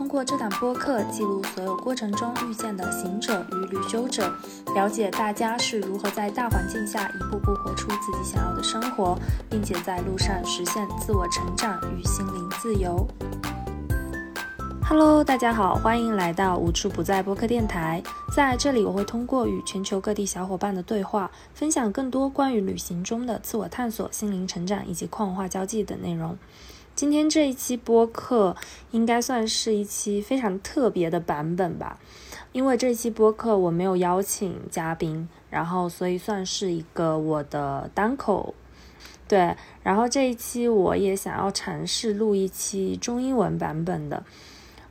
通过这档播客记录所有过程中遇见的行者与旅修者，了解大家是如何在大环境下一步步活出自己想要的生活，并且在路上实现自我成长与心灵自由。Hello，大家好，欢迎来到无处不在播客电台。在这里，我会通过与全球各地小伙伴的对话，分享更多关于旅行中的自我探索、心灵成长以及跨文化交际等内容。今天这一期播客应该算是一期非常特别的版本吧，因为这期播客我没有邀请嘉宾，然后所以算是一个我的单口。对，然后这一期我也想要尝试录一期中英文版本的。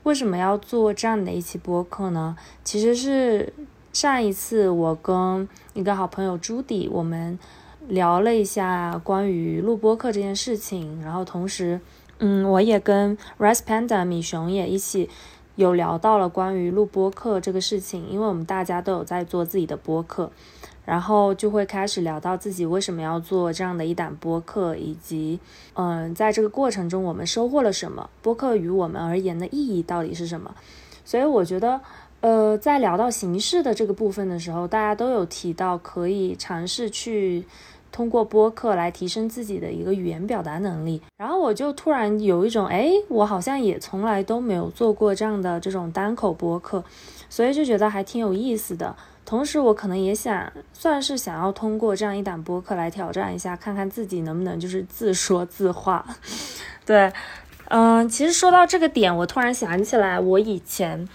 为什么要做这样的一期播客呢？其实是上一次我跟一个好朋友朱迪，我们聊了一下关于录播客这件事情，然后同时。嗯，我也跟 Rice Panda 米熊也一起有聊到了关于录播课这个事情，因为我们大家都有在做自己的播客，然后就会开始聊到自己为什么要做这样的一档播客，以及嗯，在这个过程中我们收获了什么，播客于我们而言的意义到底是什么。所以我觉得，呃，在聊到形式的这个部分的时候，大家都有提到可以尝试去。通过播客来提升自己的一个语言表达能力，然后我就突然有一种，哎，我好像也从来都没有做过这样的这种单口播客，所以就觉得还挺有意思的。同时，我可能也想算是想要通过这样一档播客来挑战一下，看看自己能不能就是自说自话。对，嗯，其实说到这个点，我突然想起来，我以前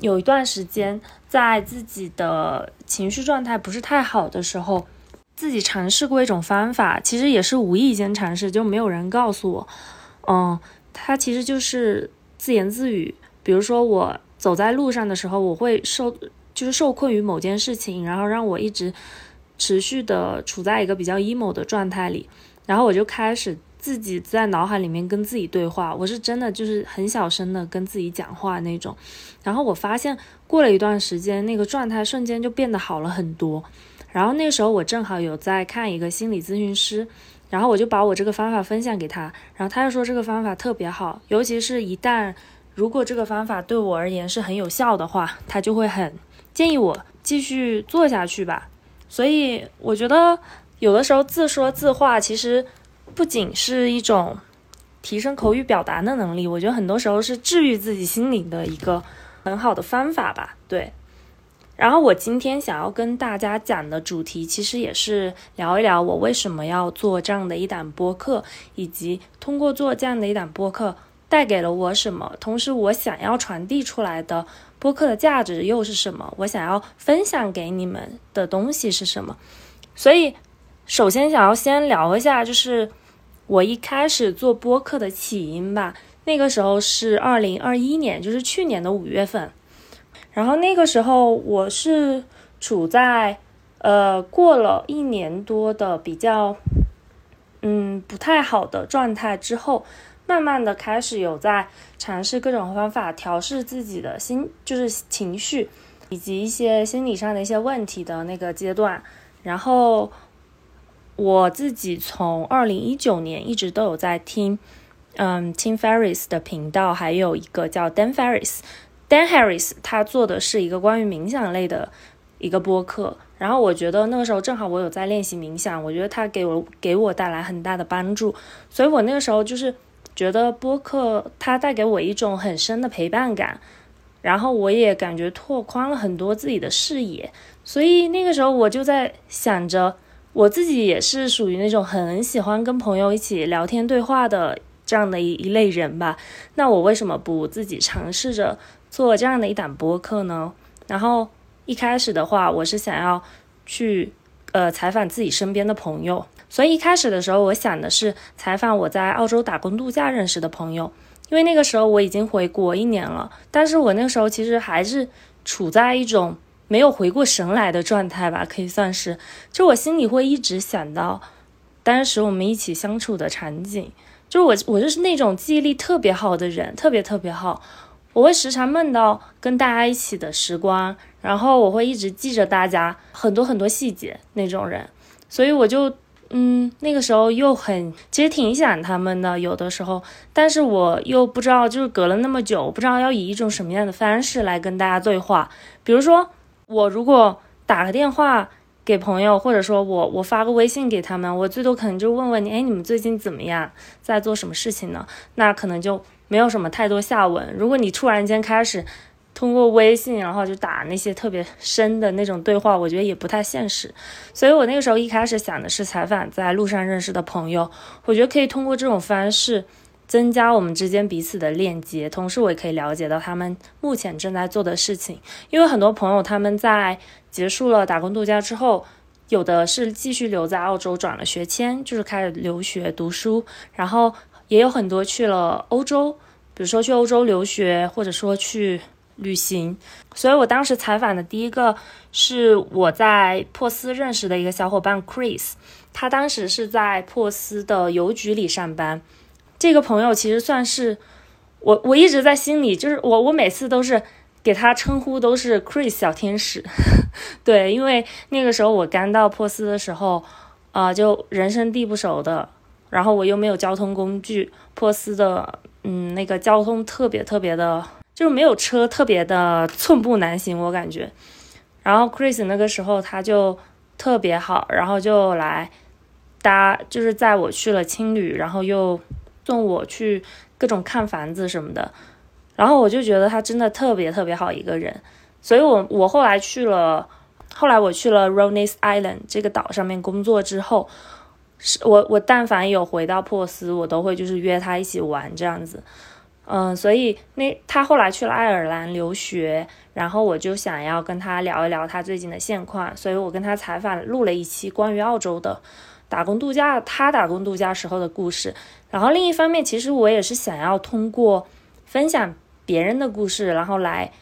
有一段时间在自己的情绪状态不是太好的时候。自己尝试过一种方法，其实也是无意间尝试，就没有人告诉我。嗯，它其实就是自言自语。比如说，我走在路上的时候，我会受就是受困于某件事情，然后让我一直持续的处在一个比较 emo 的状态里，然后我就开始自己在脑海里面跟自己对话。我是真的就是很小声的跟自己讲话那种。然后我发现过了一段时间，那个状态瞬间就变得好了很多。然后那时候我正好有在看一个心理咨询师，然后我就把我这个方法分享给他，然后他就说这个方法特别好，尤其是一旦如果这个方法对我而言是很有效的话，他就会很建议我继续做下去吧。所以我觉得有的时候自说自话其实不仅是一种提升口语表达的能力，我觉得很多时候是治愈自己心灵的一个很好的方法吧。对。然后我今天想要跟大家讲的主题，其实也是聊一聊我为什么要做这样的一档播客，以及通过做这样的一档播客带给了我什么，同时我想要传递出来的播客的价值又是什么，我想要分享给你们的东西是什么。所以，首先想要先聊一下，就是我一开始做播客的起因吧。那个时候是二零二一年，就是去年的五月份。然后那个时候我是处在，呃，过了一年多的比较，嗯，不太好的状态之后，慢慢的开始有在尝试各种方法调试自己的心，就是情绪，以及一些心理上的一些问题的那个阶段。然后我自己从二零一九年一直都有在听，嗯听 Ferris 的频道，还有一个叫 Dan Ferris。Dan Harris 他做的是一个关于冥想类的一个播客，然后我觉得那个时候正好我有在练习冥想，我觉得他给我给我带来很大的帮助，所以我那个时候就是觉得播客它带给我一种很深的陪伴感，然后我也感觉拓宽了很多自己的视野，所以那个时候我就在想着，我自己也是属于那种很喜欢跟朋友一起聊天对话的这样的一一类人吧，那我为什么不自己尝试着？做这样的一档播客呢，然后一开始的话，我是想要去呃采访自己身边的朋友，所以一开始的时候，我想的是采访我在澳洲打工度假认识的朋友，因为那个时候我已经回国一年了，但是我那个时候其实还是处在一种没有回过神来的状态吧，可以算是，就我心里会一直想到，当时我们一起相处的场景。就是我，我就是那种记忆力特别好的人，特别特别好。我会时常梦到跟大家一起的时光，然后我会一直记着大家很多很多细节那种人。所以我就，嗯，那个时候又很，其实挺想他们的，有的时候，但是我又不知道，就是隔了那么久，不知道要以一种什么样的方式来跟大家对话。比如说，我如果打个电话。给朋友，或者说我我发个微信给他们，我最多可能就问问你，哎，你们最近怎么样，在做什么事情呢？那可能就没有什么太多下文。如果你突然间开始通过微信，然后就打那些特别深的那种对话，我觉得也不太现实。所以我那个时候一开始想的是采访在路上认识的朋友，我觉得可以通过这种方式。增加我们之间彼此的链接，同时我也可以了解到他们目前正在做的事情。因为很多朋友他们在结束了打工度假之后，有的是继续留在澳洲转了学签，就是开始留学读书，然后也有很多去了欧洲，比如说去欧洲留学，或者说去旅行。所以我当时采访的第一个是我在珀斯认识的一个小伙伴 Chris，他当时是在珀斯的邮局里上班。这个朋友其实算是我，我一直在心里，就是我，我每次都是给他称呼都是 Chris 小天使，对，因为那个时候我刚到珀斯的时候，啊，就人生地不熟的，然后我又没有交通工具，珀斯的，嗯，那个交通特别特别的，就是没有车，特别的寸步难行，我感觉。然后 Chris 那个时候他就特别好，然后就来搭，就是在我去了青旅，然后又。送我去各种看房子什么的，然后我就觉得他真的特别特别好一个人，所以我我后来去了，后来我去了 Ronis Island 这个岛上面工作之后，是我我但凡有回到珀斯，我都会就是约他一起玩这样子，嗯，所以那他后来去了爱尔兰留学，然后我就想要跟他聊一聊他最近的现况，所以我跟他采访录了一期关于澳洲的。打工度假，他打工度假时候的故事。然后另一方面，其实我也是想要通过分享别人的故事，然后来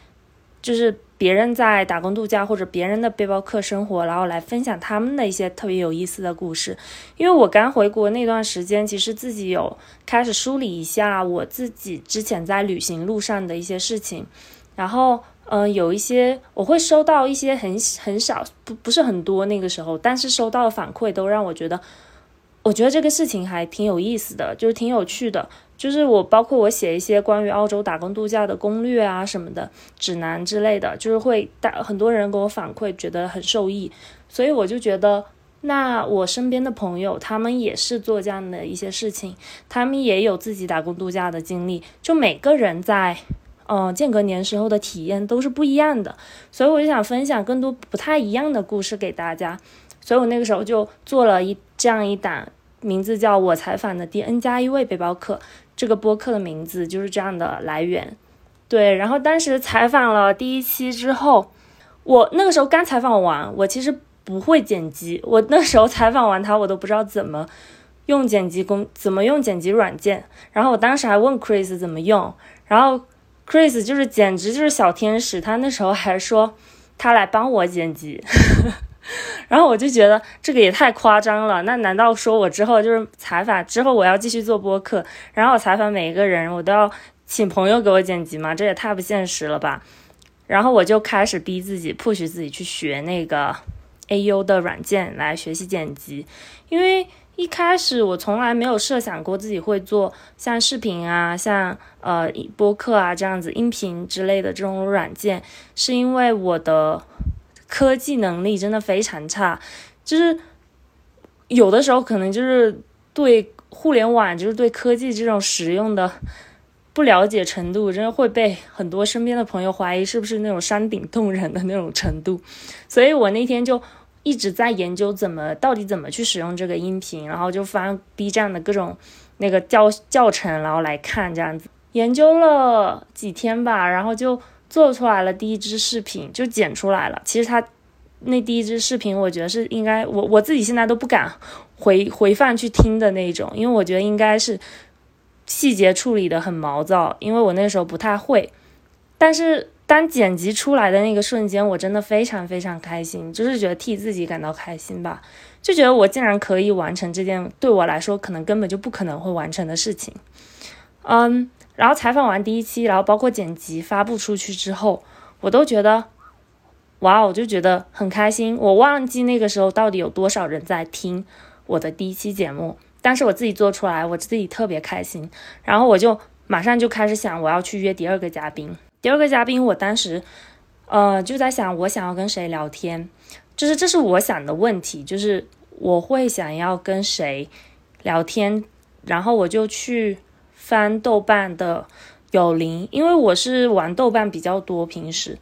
就是别人在打工度假或者别人的背包客生活，然后来分享他们的一些特别有意思的故事。因为我刚回国那段时间，其实自己有开始梳理一下我自己之前在旅行路上的一些事情，然后。嗯，有一些我会收到一些很很少，不不是很多那个时候，但是收到的反馈都让我觉得，我觉得这个事情还挺有意思的，就是挺有趣的。就是我包括我写一些关于澳洲打工度假的攻略啊什么的指南之类的，就是会大很多人给我反馈，觉得很受益。所以我就觉得，那我身边的朋友他们也是做这样的一些事情，他们也有自己打工度假的经历，就每个人在。嗯，间隔年时候的体验都是不一样的，所以我就想分享更多不太一样的故事给大家。所以我那个时候就做了一这样一档，名字叫我采访的第 N 加一位背包客。这个播客的名字就是这样的来源。对，然后当时采访了第一期之后，我那个时候刚采访完，我其实不会剪辑。我那时候采访完他，我都不知道怎么用剪辑工，怎么用剪辑软件。然后我当时还问 Chris 怎么用，然后。Chris 就是简直就是小天使，他那时候还说他来帮我剪辑，然后我就觉得这个也太夸张了。那难道说我之后就是采访之后我要继续做播客，然后采访每一个人我都要请朋友给我剪辑吗？这也太不现实了吧！然后我就开始逼自己，push 自己去学那个 AU 的软件来学习剪辑，因为。一开始我从来没有设想过自己会做像视频啊、像呃播客啊这样子音频之类的这种软件，是因为我的科技能力真的非常差，就是有的时候可能就是对互联网，就是对科技这种使用的不了解程度，真的会被很多身边的朋友怀疑是不是那种山顶洞人的那种程度，所以我那天就。一直在研究怎么到底怎么去使用这个音频，然后就翻 B 站的各种那个教教程，然后来看这样子，研究了几天吧，然后就做出来了第一支视频，就剪出来了。其实他那第一支视频，我觉得是应该我我自己现在都不敢回回放去听的那种，因为我觉得应该是细节处理的很毛躁，因为我那时候不太会。但是当剪辑出来的那个瞬间，我真的非常非常开心，就是觉得替自己感到开心吧，就觉得我竟然可以完成这件对我来说可能根本就不可能会完成的事情。嗯，然后采访完第一期，然后包括剪辑发布出去之后，我都觉得，哇，我就觉得很开心。我忘记那个时候到底有多少人在听我的第一期节目，但是我自己做出来，我自己特别开心。然后我就马上就开始想，我要去约第二个嘉宾。第二个嘉宾，我当时，呃，就在想，我想要跟谁聊天，就是这是我想的问题，就是我会想要跟谁聊天，然后我就去翻豆瓣的有灵，因为我是玩豆瓣比较多，平时，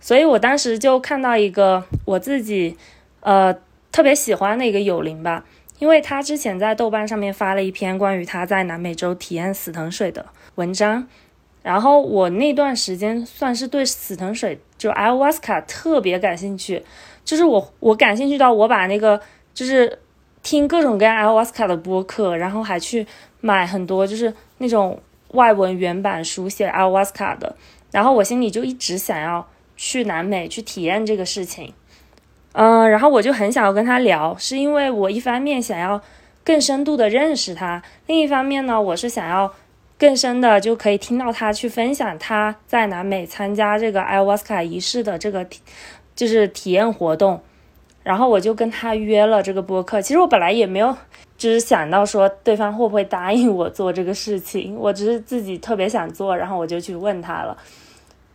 所以我当时就看到一个我自己，呃，特别喜欢的一个有灵吧，因为他之前在豆瓣上面发了一篇关于他在南美洲体验死藤水的文章。然后我那段时间算是对死藤水就 ayahuasca 特别感兴趣，就是我我感兴趣到我把那个就是听各种各样 ayahuasca 的播客，然后还去买很多就是那种外文原版书写 ayahuasca 的，然后我心里就一直想要去南美去体验这个事情，嗯，然后我就很想要跟他聊，是因为我一方面想要更深度的认识他，另一方面呢，我是想要。更深的就可以听到他去分享他在南美参加这个 ayahuasca 仪式的这个体，就是体验活动，然后我就跟他约了这个播客。其实我本来也没有，就是想到说对方会不会答应我做这个事情，我只是自己特别想做，然后我就去问他了，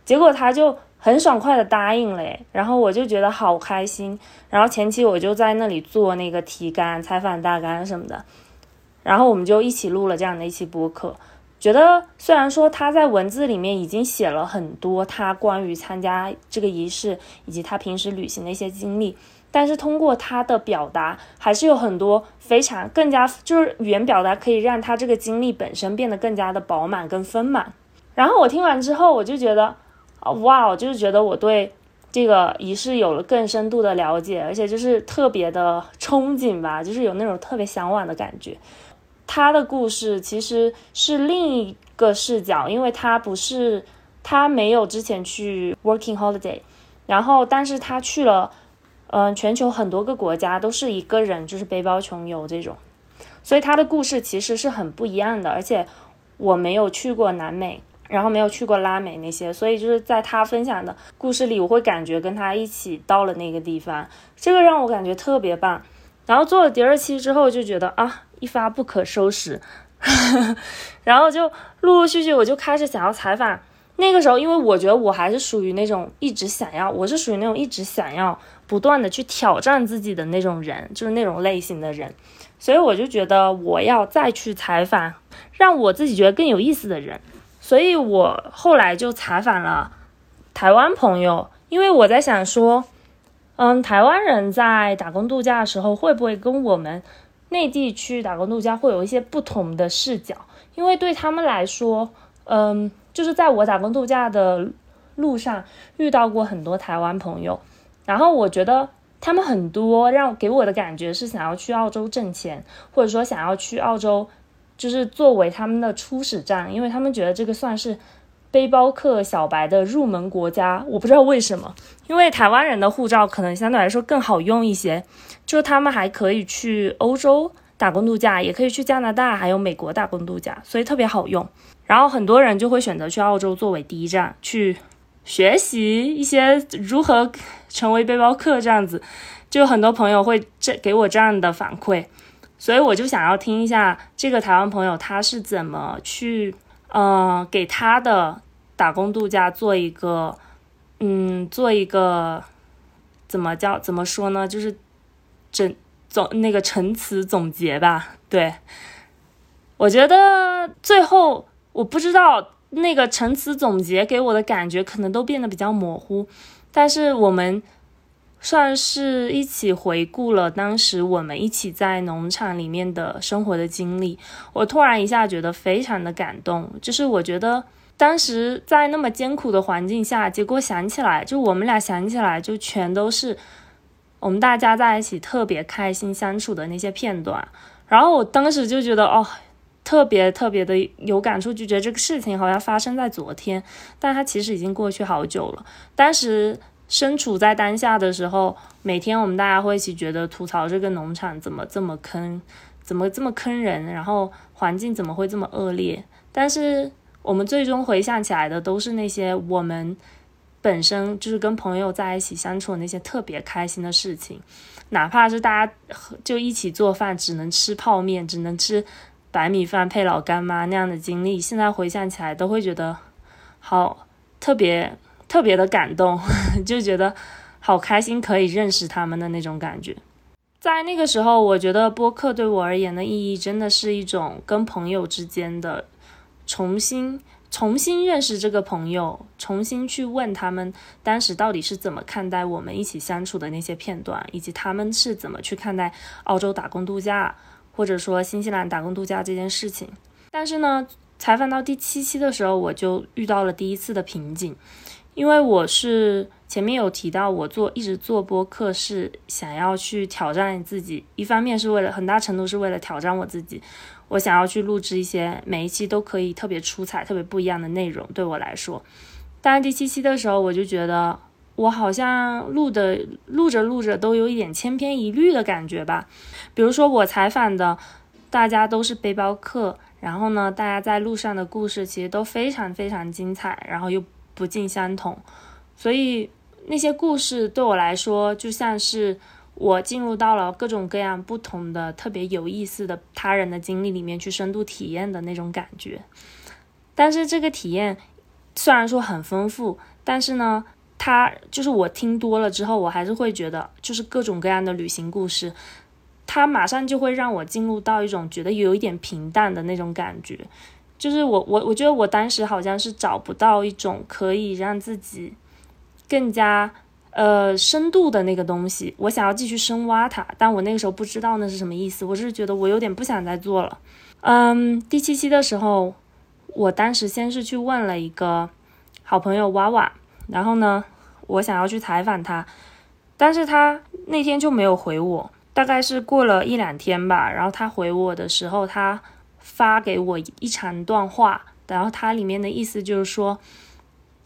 结果他就很爽快的答应了，然后我就觉得好开心。然后前期我就在那里做那个提纲、采访大纲什么的，然后我们就一起录了这样的一期播客。觉得虽然说他在文字里面已经写了很多他关于参加这个仪式以及他平时旅行的一些经历，但是通过他的表达，还是有很多非常更加就是语言表达可以让他这个经历本身变得更加的饱满跟丰满。然后我听完之后，我就觉得哇，我就是觉得我对这个仪式有了更深度的了解，而且就是特别的憧憬吧，就是有那种特别向往的感觉。他的故事其实是另一个视角，因为他不是他没有之前去 working holiday，然后但是他去了，嗯，全球很多个国家都是一个人，就是背包穷游这种，所以他的故事其实是很不一样的。而且我没有去过南美，然后没有去过拉美那些，所以就是在他分享的故事里，我会感觉跟他一起到了那个地方，这个让我感觉特别棒。然后做了第二期之后，就觉得啊。一发不可收拾，然后就陆陆续续我就开始想要采访。那个时候，因为我觉得我还是属于那种一直想要，我是属于那种一直想要不断的去挑战自己的那种人，就是那种类型的人。所以我就觉得我要再去采访让我自己觉得更有意思的人。所以我后来就采访了台湾朋友，因为我在想说，嗯，台湾人在打工度假的时候会不会跟我们。内地去打工度假会有一些不同的视角，因为对他们来说，嗯，就是在我打工度假的路上遇到过很多台湾朋友，然后我觉得他们很多让给我的感觉是想要去澳洲挣钱，或者说想要去澳洲，就是作为他们的初始站，因为他们觉得这个算是背包客小白的入门国家。我不知道为什么，因为台湾人的护照可能相对来说更好用一些。就他们还可以去欧洲打工度假，也可以去加拿大还有美国打工度假，所以特别好用。然后很多人就会选择去澳洲作为第一站，去学习一些如何成为背包客这样子。就很多朋友会这给我这样的反馈，所以我就想要听一下这个台湾朋友他是怎么去，呃，给他的打工度假做一个，嗯，做一个怎么叫怎么说呢？就是。整总那个陈词总结吧，对我觉得最后我不知道那个陈词总结给我的感觉可能都变得比较模糊，但是我们算是一起回顾了当时我们一起在农场里面的生活的经历，我突然一下觉得非常的感动，就是我觉得当时在那么艰苦的环境下，结果想起来就我们俩想起来就全都是。我们大家在一起特别开心相处的那些片段，然后我当时就觉得哦，特别特别的有感触，就觉得这个事情好像发生在昨天，但它其实已经过去好久了。当时身处在当下的时候，每天我们大家会一起觉得吐槽这个农场怎么这么坑，怎么这么坑人，然后环境怎么会这么恶劣。但是我们最终回想起来的都是那些我们本身就是跟朋友在一起相处的那些特别开心的事情。哪怕是大家就一起做饭，只能吃泡面，只能吃白米饭配老干妈那样的经历，现在回想起来都会觉得好特别特别的感动，就觉得好开心可以认识他们的那种感觉。在那个时候，我觉得播客对我而言的意义，真的是一种跟朋友之间的重新。重新认识这个朋友，重新去问他们当时到底是怎么看待我们一起相处的那些片段，以及他们是怎么去看待澳洲打工度假，或者说新西兰打工度假这件事情。但是呢，采访到第七期的时候，我就遇到了第一次的瓶颈，因为我是前面有提到，我做一直做播客是想要去挑战自己，一方面是为了很大程度是为了挑战我自己。我想要去录制一些每一期都可以特别出彩、特别不一样的内容，对我来说。但是第七期的时候，我就觉得我好像录的录着录着都有一点千篇一律的感觉吧。比如说我采访的大家都是背包客，然后呢，大家在路上的故事其实都非常非常精彩，然后又不尽相同，所以那些故事对我来说就像是。我进入到了各种各样不同的、特别有意思的他人的经历里面去深度体验的那种感觉，但是这个体验虽然说很丰富，但是呢，他就是我听多了之后，我还是会觉得，就是各种各样的旅行故事，他马上就会让我进入到一种觉得有一点平淡的那种感觉，就是我我我觉得我当时好像是找不到一种可以让自己更加。呃，深度的那个东西，我想要继续深挖它，但我那个时候不知道那是什么意思，我只是觉得我有点不想再做了。嗯，第七期的时候，我当时先是去问了一个好朋友娃娃，然后呢，我想要去采访他，但是他那天就没有回我，大概是过了一两天吧，然后他回我的时候，他发给我一长段话，然后他里面的意思就是说。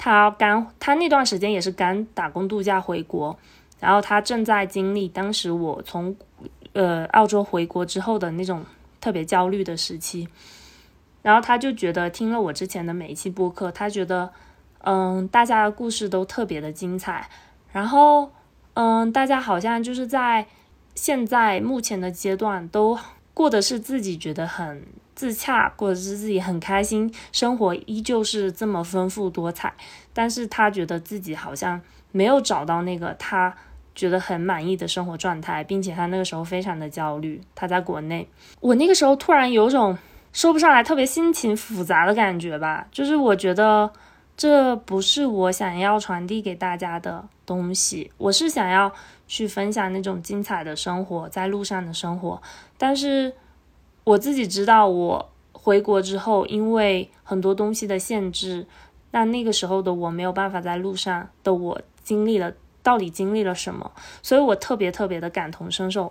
他刚，他那段时间也是刚打工度假回国，然后他正在经历当时我从呃澳洲回国之后的那种特别焦虑的时期，然后他就觉得听了我之前的每一期播客，他觉得嗯大家的故事都特别的精彩，然后嗯大家好像就是在现在目前的阶段都过的是自己觉得很。自洽，或者是自己很开心，生活依旧是这么丰富多彩，但是他觉得自己好像没有找到那个他觉得很满意的生活状态，并且他那个时候非常的焦虑。他在国内，我那个时候突然有种说不上来，特别心情复杂的感觉吧，就是我觉得这不是我想要传递给大家的东西，我是想要去分享那种精彩的生活，在路上的生活，但是。我自己知道，我回国之后，因为很多东西的限制，那那个时候的我没有办法在路上的我经历了到底经历了什么，所以我特别特别的感同身受，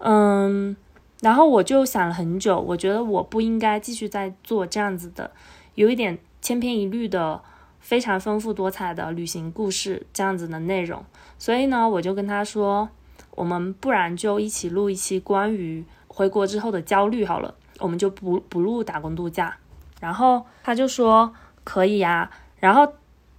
嗯，然后我就想了很久，我觉得我不应该继续在做这样子的，有一点千篇一律的非常丰富多彩的旅行故事这样子的内容，所以呢，我就跟他说，我们不然就一起录一期关于。回国之后的焦虑好了，我们就不不录打工度假。然后他就说可以呀。然后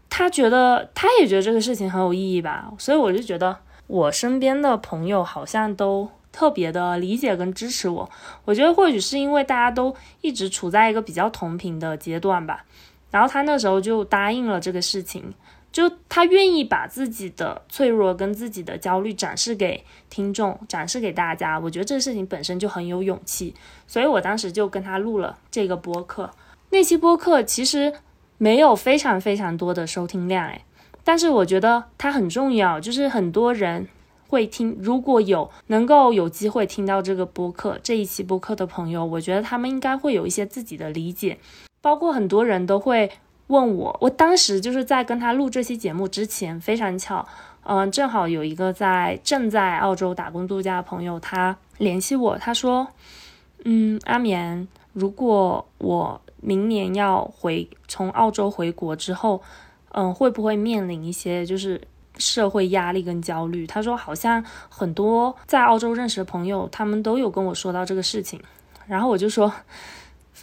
他觉得他也觉得这个事情很有意义吧。所以我就觉得我身边的朋友好像都特别的理解跟支持我。我觉得或许是因为大家都一直处在一个比较同频的阶段吧。然后他那时候就答应了这个事情。就他愿意把自己的脆弱跟自己的焦虑展示给听众，展示给大家，我觉得这个事情本身就很有勇气，所以我当时就跟他录了这个播客。那期播客其实没有非常非常多的收听量，诶，但是我觉得它很重要，就是很多人会听。如果有能够有机会听到这个播客这一期播客的朋友，我觉得他们应该会有一些自己的理解，包括很多人都会。问我，我当时就是在跟他录这期节目之前，非常巧，嗯，正好有一个在正在澳洲打工度假的朋友，他联系我，他说，嗯，阿棉，如果我明年要回从澳洲回国之后，嗯，会不会面临一些就是社会压力跟焦虑？他说好像很多在澳洲认识的朋友，他们都有跟我说到这个事情。然后我就说，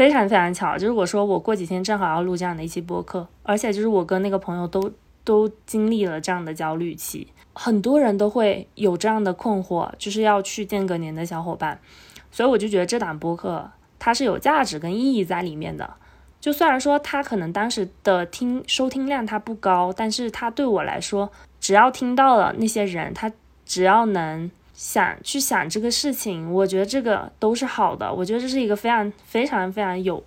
非常非常巧，就是我说我过几天正好要录这样的一期播客，而且就是我跟那个朋友都都经历了这样的焦虑期，很多人都会有这样的困惑，就是要去见个年的小伙伴，所以我就觉得这档播客它是有价值跟意义在里面的。就虽然说它可能当时的听收听量它不高，但是它对我来说，只要听到了那些人，他只要能。想去想这个事情，我觉得这个都是好的。我觉得这是一个非常非常非常有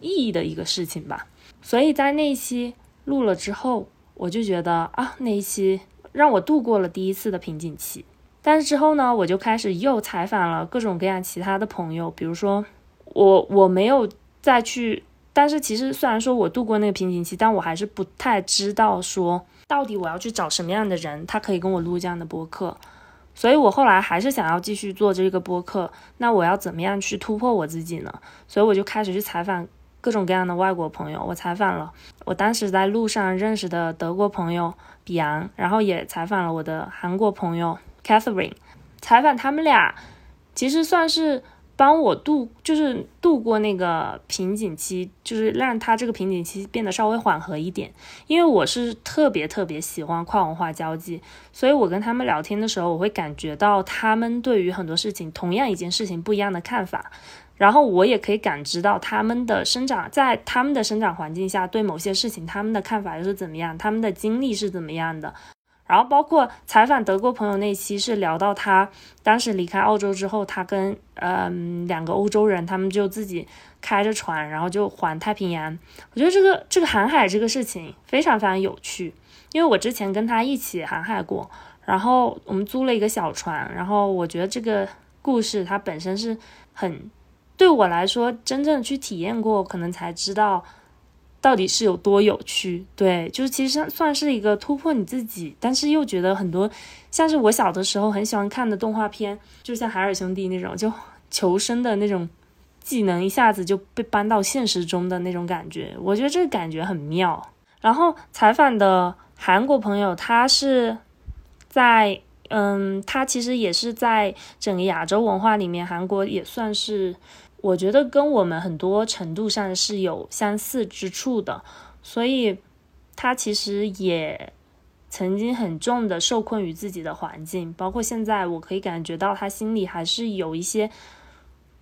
意义的一个事情吧。所以在那一期录了之后，我就觉得啊，那一期让我度过了第一次的瓶颈期。但是之后呢，我就开始又采访了各种各样其他的朋友，比如说我我没有再去，但是其实虽然说我度过那个瓶颈期，但我还是不太知道说到底我要去找什么样的人，他可以跟我录这样的播客。所以我后来还是想要继续做这个播客，那我要怎么样去突破我自己呢？所以我就开始去采访各种各样的外国朋友。我采访了我当时在路上认识的德国朋友比昂，然后也采访了我的韩国朋友 Catherine。采访他们俩，其实算是。帮我度就是度过那个瓶颈期，就是让他这个瓶颈期变得稍微缓和一点。因为我是特别特别喜欢跨文化交际，所以我跟他们聊天的时候，我会感觉到他们对于很多事情，同样一件事情不一样的看法。然后我也可以感知到他们的生长，在他们的生长环境下，对某些事情他们的看法又是怎么样，他们的经历是怎么样的。然后包括采访德国朋友那期是聊到他当时离开澳洲之后，他跟嗯两个欧洲人，他们就自己开着船，然后就环太平洋。我觉得这个这个航海这个事情非常非常有趣，因为我之前跟他一起航海过，然后我们租了一个小船，然后我觉得这个故事它本身是很对我来说真正去体验过，可能才知道。到底是有多有趣？对，就是其实算是一个突破你自己，但是又觉得很多像是我小的时候很喜欢看的动画片，就像海尔兄弟那种，就求生的那种技能一下子就被搬到现实中的那种感觉，我觉得这个感觉很妙。然后采访的韩国朋友，他是在嗯，他其实也是在整个亚洲文化里面，韩国也算是。我觉得跟我们很多程度上是有相似之处的，所以他其实也曾经很重的受困于自己的环境，包括现在我可以感觉到他心里还是有一些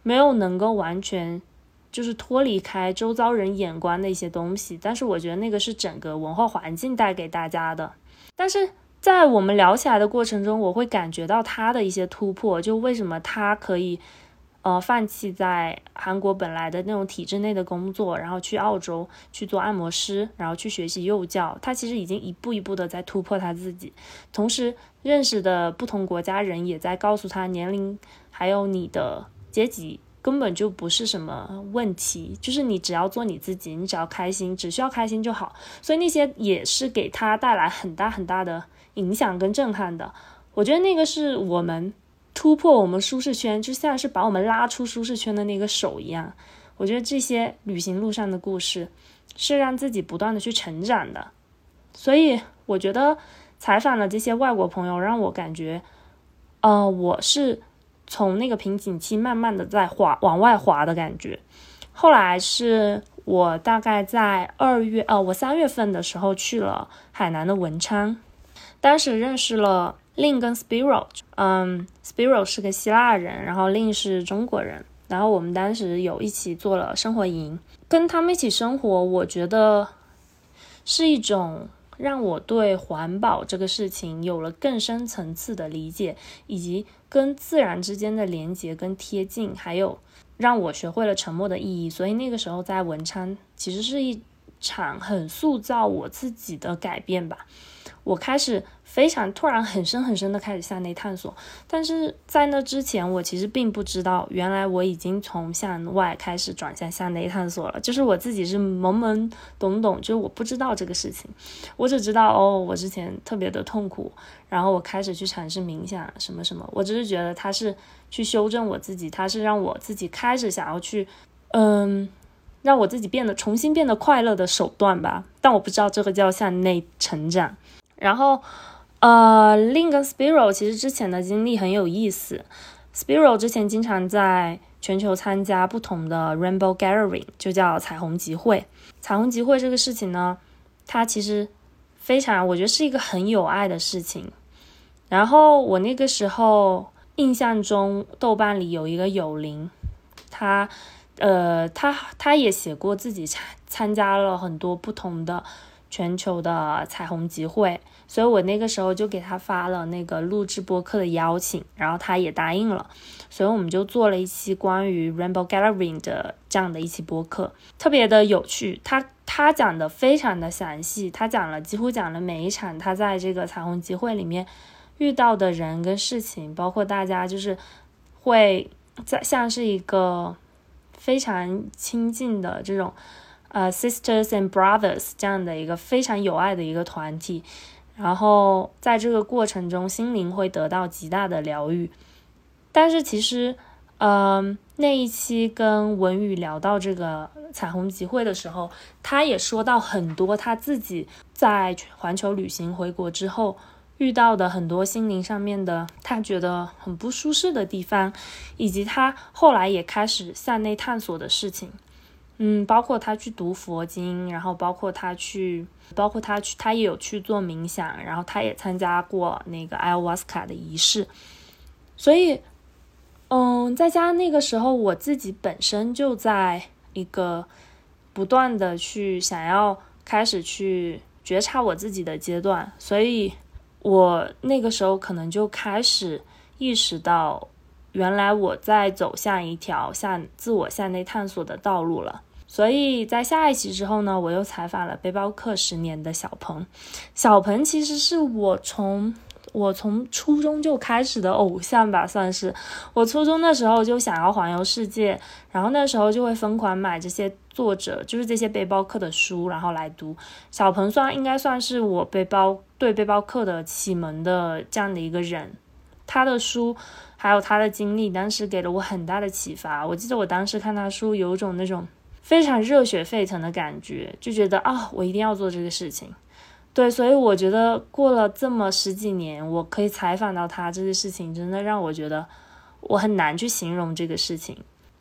没有能够完全就是脱离开周遭人眼光的一些东西，但是我觉得那个是整个文化环境带给大家的。但是在我们聊起来的过程中，我会感觉到他的一些突破，就为什么他可以。呃，放弃在韩国本来的那种体制内的工作，然后去澳洲去做按摩师，然后去学习幼教。他其实已经一步一步的在突破他自己，同时认识的不同国家人也在告诉他，年龄还有你的阶级根本就不是什么问题，就是你只要做你自己，你只要开心，只需要开心就好。所以那些也是给他带来很大很大的影响跟震撼的。我觉得那个是我们。突破我们舒适圈，就像是把我们拉出舒适圈的那个手一样。我觉得这些旅行路上的故事，是让自己不断的去成长的。所以我觉得采访了这些外国朋友，让我感觉，呃，我是从那个瓶颈期慢慢的在滑往外滑的感觉。后来是我大概在二月，呃，我三月份的时候去了海南的文昌，当时认识了。令跟 Spiro，嗯，Spiro 是个希腊人，然后令是中国人，然后我们当时有一起做了生活营，跟他们一起生活，我觉得是一种让我对环保这个事情有了更深层次的理解，以及跟自然之间的连接跟贴近，还有让我学会了沉默的意义。所以那个时候在文昌，其实是一场很塑造我自己的改变吧。我开始非常突然很深很深的开始向内探索，但是在那之前，我其实并不知道，原来我已经从向外开始转向向内探索了。就是我自己是懵懵懂懂，就是我不知道这个事情，我只知道哦，我之前特别的痛苦，然后我开始去尝试冥想什么什么，我只是觉得它是去修正我自己，它是让我自己开始想要去嗯，让我自己变得重新变得快乐的手段吧。但我不知道这个叫向内成长。然后，呃，Lin 跟 Spiral 其实之前的经历很有意思。Spiral 之前经常在全球参加不同的 Rainbow Gathering，就叫彩虹集会。彩虹集会这个事情呢，它其实非常，我觉得是一个很有爱的事情。然后我那个时候印象中，豆瓣里有一个友邻，他，呃，他他也写过自己参参加了很多不同的全球的彩虹集会。所以我那个时候就给他发了那个录制播客的邀请，然后他也答应了，所以我们就做了一期关于 Rainbow Gathering 的这样的一期播客，特别的有趣。他他讲的非常的详细，他讲了几乎讲了每一场他在这个彩虹集会里面遇到的人跟事情，包括大家就是会在像是一个非常亲近的这种呃 sisters and brothers 这样的一个非常有爱的一个团体。然后在这个过程中，心灵会得到极大的疗愈。但是其实，嗯，那一期跟文宇聊到这个彩虹集会的时候，他也说到很多他自己在环球旅行回国之后遇到的很多心灵上面的他觉得很不舒适的地方，以及他后来也开始向内探索的事情。嗯，包括他去读佛经，然后包括他去，包括他去，他也有去做冥想，然后他也参加过那个艾 a 瓦斯卡的仪式。所以，嗯，再加上那个时候我自己本身就在一个不断的去想要开始去觉察我自己的阶段，所以我那个时候可能就开始意识到，原来我在走向一条向自我向内探索的道路了。所以在下一期之后呢，我又采访了背包客十年的小鹏。小鹏其实是我从我从初中就开始的偶像吧，算是。我初中的时候就想要环游世界，然后那时候就会疯狂买这些作者，就是这些背包客的书，然后来读。小鹏算应该算是我背包对背包客的启蒙的这样的一个人，他的书还有他的经历，当时给了我很大的启发。我记得我当时看他书，有种那种。非常热血沸腾的感觉，就觉得啊，我一定要做这个事情。对，所以我觉得过了这么十几年，我可以采访到他这个事情，真的让我觉得我很难去形容这个事情。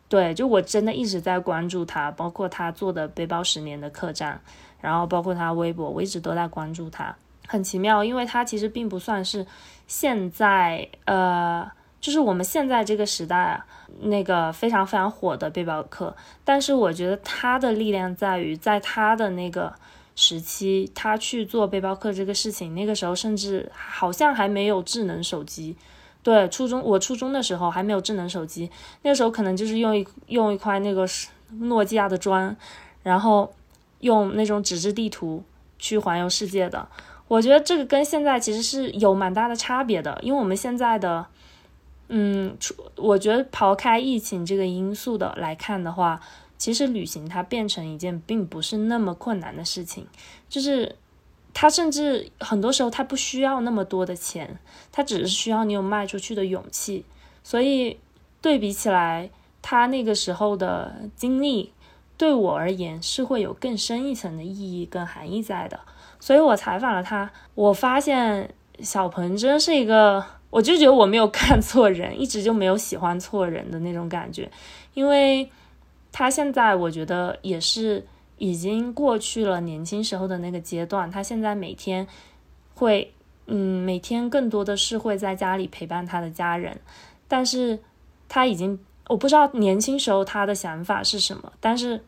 对，就我真的一直在关注他，包括他做的背包十年的客栈，然后包括他微博，我一直都在关注他。很奇妙，因为他其实并不算是现在呃。就是我们现在这个时代啊，那个非常非常火的背包客，但是我觉得他的力量在于，在他的那个时期，他去做背包客这个事情，那个时候甚至好像还没有智能手机。对，初中我初中的时候还没有智能手机，那个时候可能就是用一用一块那个诺基亚的砖，然后用那种纸质地图去环游世界的。我觉得这个跟现在其实是有蛮大的差别的，因为我们现在的。嗯，我觉得抛开疫情这个因素的来看的话，其实旅行它变成一件并不是那么困难的事情，就是它甚至很多时候它不需要那么多的钱，它只是需要你有卖出去的勇气。所以对比起来，他那个时候的经历对我而言是会有更深一层的意义跟含义在的。所以我采访了他，我发现小鹏真是一个。我就觉得我没有看错人，一直就没有喜欢错人的那种感觉，因为他现在我觉得也是已经过去了年轻时候的那个阶段，他现在每天会，嗯，每天更多的是会在家里陪伴他的家人，但是他已经，我不知道年轻时候他的想法是什么，但是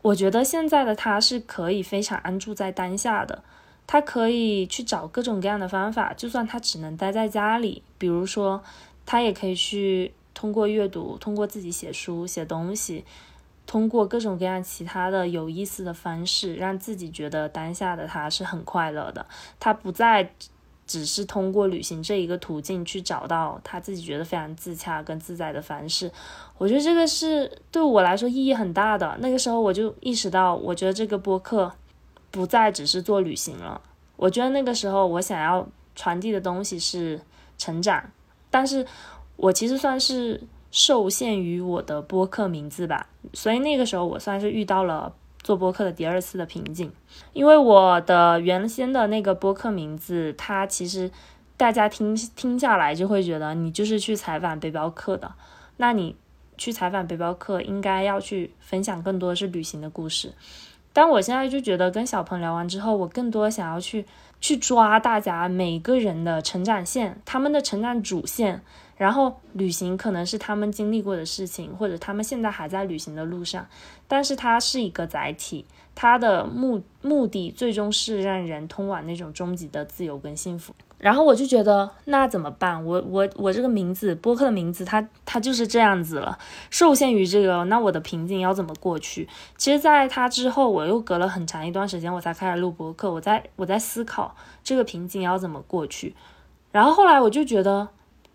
我觉得现在的他是可以非常安住在当下的。他可以去找各种各样的方法，就算他只能待在家里，比如说，他也可以去通过阅读，通过自己写书、写东西，通过各种各样其他的有意思的方式，让自己觉得当下的他是很快乐的。他不再只是通过旅行这一个途径去找到他自己觉得非常自洽跟自在的方式。我觉得这个是对我来说意义很大的。那个时候我就意识到，我觉得这个播客。不再只是做旅行了。我觉得那个时候我想要传递的东西是成长，但是我其实算是受限于我的播客名字吧。所以那个时候我算是遇到了做播客的第二次的瓶颈，因为我的原先的那个播客名字，它其实大家听听下来就会觉得你就是去采访背包客的，那你去采访背包客应该要去分享更多的是旅行的故事。但我现在就觉得跟小鹏聊完之后，我更多想要去去抓大家每个人的成长线，他们的成长主线，然后旅行可能是他们经历过的事情，或者他们现在还在旅行的路上，但是它是一个载体，它的目目的最终是让人通往那种终极的自由跟幸福。然后我就觉得那怎么办？我我我这个名字播客的名字，它它就是这样子了，受限于这个，那我的瓶颈要怎么过去？其实，在它之后，我又隔了很长一段时间，我才开始录播客。我在我在思考这个瓶颈要怎么过去。然后后来我就觉得，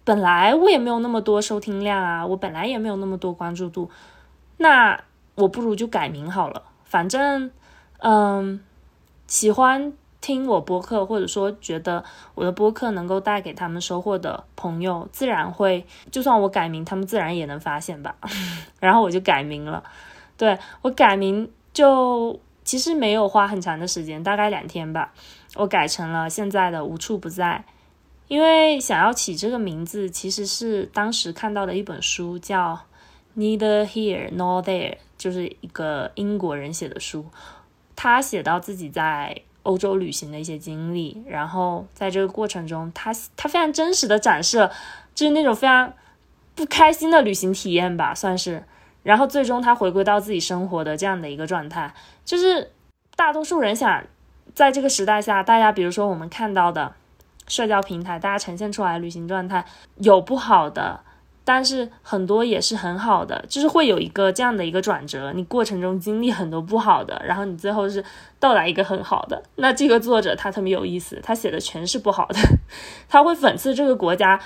本来我也没有那么多收听量啊，我本来也没有那么多关注度，那我不如就改名好了。反正，嗯，喜欢。听我播客，或者说觉得我的播客能够带给他们收获的朋友，自然会，就算我改名，他们自然也能发现吧。然后我就改名了，对我改名就其实没有花很长的时间，大概两天吧，我改成了现在的无处不在。因为想要起这个名字，其实是当时看到的一本书，叫《Neither Here Nor There》，就是一个英国人写的书，他写到自己在。欧洲旅行的一些经历，然后在这个过程中，他他非常真实的展示了，就是那种非常不开心的旅行体验吧，算是。然后最终他回归到自己生活的这样的一个状态，就是大多数人想在这个时代下，大家比如说我们看到的社交平台，大家呈现出来的旅行状态有不好的。但是很多也是很好的，就是会有一个这样的一个转折，你过程中经历很多不好的，然后你最后是到达一个很好的。那这个作者他特别有意思，他写的全是不好的，他会讽刺这个国家，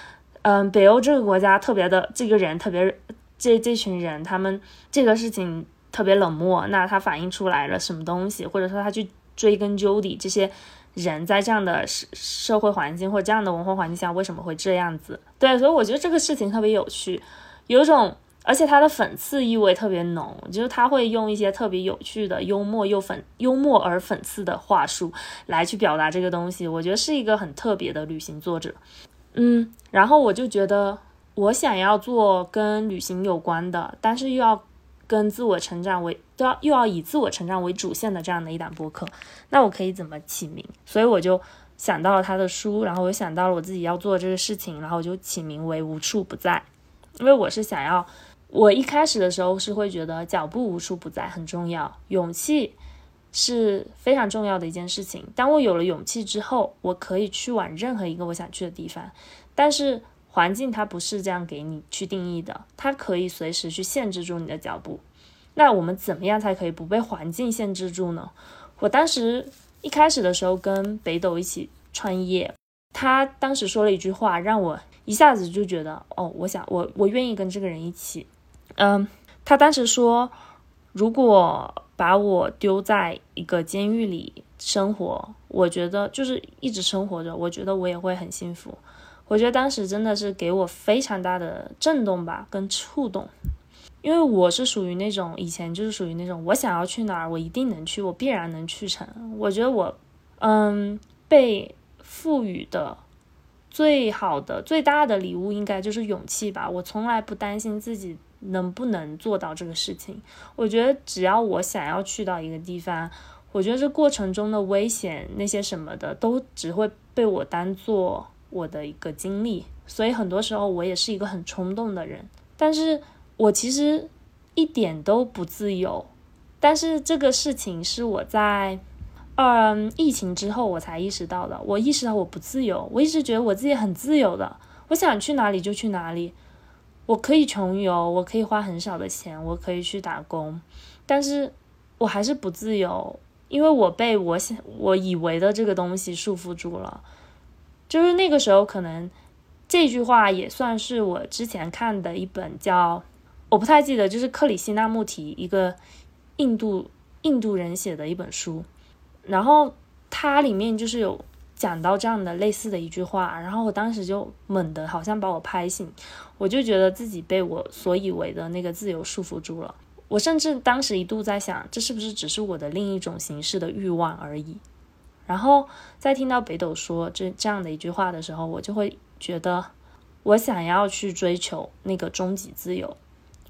嗯，北欧这个国家特别的这个人特别，这这群人他们这个事情特别冷漠，那他反映出来了什么东西，或者说他去追根究底这些。人在这样的社社会环境或这样的文化环境下，为什么会这样子？对，所以我觉得这个事情特别有趣，有种，而且它的讽刺意味特别浓，就是他会用一些特别有趣的、幽默又讽、幽默而讽刺的话术来去表达这个东西。我觉得是一个很特别的旅行作者。嗯，然后我就觉得我想要做跟旅行有关的，但是又要。跟自我成长为都要又要以自我成长为主线的这样的一档播客，那我可以怎么起名？所以我就想到了他的书，然后我想到了我自己要做这个事情，然后我就起名为无处不在。因为我是想要，我一开始的时候是会觉得脚步无处不在很重要，勇气是非常重要的一件事情。当我有了勇气之后，我可以去往任何一个我想去的地方，但是。环境它不是这样给你去定义的，它可以随时去限制住你的脚步。那我们怎么样才可以不被环境限制住呢？我当时一开始的时候跟北斗一起创业，他当时说了一句话，让我一下子就觉得，哦，我想我我愿意跟这个人一起。嗯，他当时说，如果把我丢在一个监狱里生活，我觉得就是一直生活着，我觉得我也会很幸福。我觉得当时真的是给我非常大的震动吧，跟触动，因为我是属于那种以前就是属于那种我想要去哪儿，我一定能去，我必然能去成。我觉得我，嗯，被赋予的最好的、最大的礼物应该就是勇气吧。我从来不担心自己能不能做到这个事情。我觉得只要我想要去到一个地方，我觉得这过程中的危险那些什么的，都只会被我当做。我的一个经历，所以很多时候我也是一个很冲动的人，但是我其实一点都不自由。但是这个事情是我在嗯疫情之后我才意识到的。我意识到我不自由，我一直觉得我自己很自由的，我想去哪里就去哪里，我可以穷游，我可以花很少的钱，我可以去打工，但是我还是不自由，因为我被我想我以为的这个东西束缚住了。就是那个时候，可能这句话也算是我之前看的一本叫我不太记得，就是克里希那穆提一个印度印度人写的一本书，然后它里面就是有讲到这样的类似的一句话，然后我当时就猛地好像把我拍醒，我就觉得自己被我所以为的那个自由束缚住了。我甚至当时一度在想，这是不是只是我的另一种形式的欲望而已？然后在听到北斗说这这样的一句话的时候，我就会觉得，我想要去追求那个终极自由。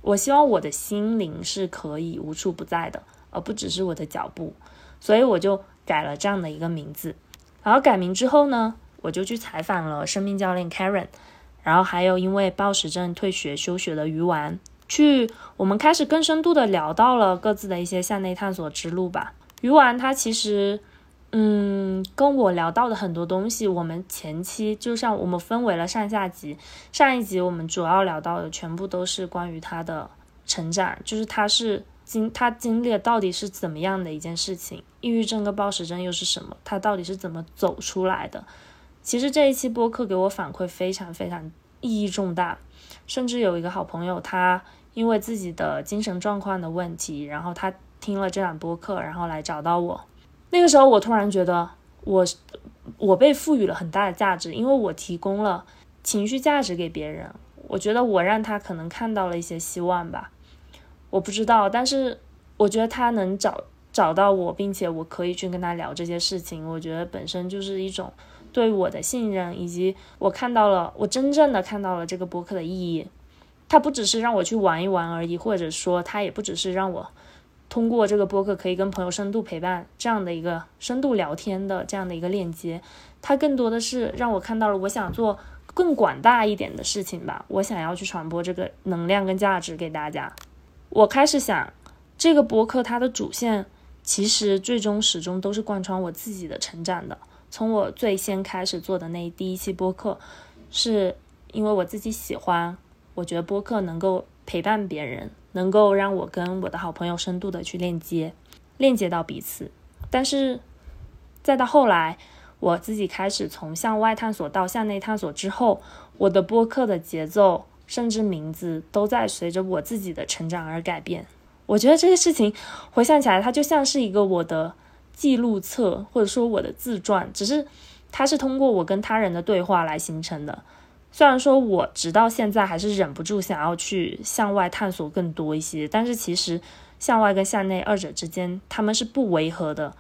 我希望我的心灵是可以无处不在的，而不只是我的脚步。所以我就改了这样的一个名字。然后改名之后呢，我就去采访了生命教练 Karen，然后还有因为暴食症退学休学的鱼丸。去，我们开始更深度的聊到了各自的一些向内探索之路吧。鱼丸他其实，嗯，跟我聊到的很多东西，我们前期就像我们分为了上下集，上一集我们主要聊到的全部都是关于他的成长，就是他是经他经历了到底是怎么样的一件事情，抑郁症跟暴食症又是什么，他到底是怎么走出来的。其实这一期播客给我反馈非常非常意义重大，甚至有一个好朋友他。因为自己的精神状况的问题，然后他听了这档播客，然后来找到我。那个时候，我突然觉得我我被赋予了很大的价值，因为我提供了情绪价值给别人。我觉得我让他可能看到了一些希望吧，我不知道，但是我觉得他能找找到我，并且我可以去跟他聊这些事情，我觉得本身就是一种对我的信任，以及我看到了，我真正的看到了这个博客的意义。它不只是让我去玩一玩而已，或者说它也不只是让我通过这个播客可以跟朋友深度陪伴这样的一个深度聊天的这样的一个链接，它更多的是让我看到了我想做更广大一点的事情吧。我想要去传播这个能量跟价值给大家。我开始想，这个播客它的主线其实最终始终都是贯穿我自己的成长的。从我最先开始做的那第一期播客，是因为我自己喜欢。我觉得播客能够陪伴别人，能够让我跟我的好朋友深度的去链接，链接到彼此。但是再到后来，我自己开始从向外探索到向内探索之后，我的播客的节奏甚至名字都在随着我自己的成长而改变。我觉得这些事情回想起来，它就像是一个我的记录册，或者说我的自传，只是它是通过我跟他人的对话来形成的。虽然说，我直到现在还是忍不住想要去向外探索更多一些，但是其实向外跟向内二者之间，他们是不违和的，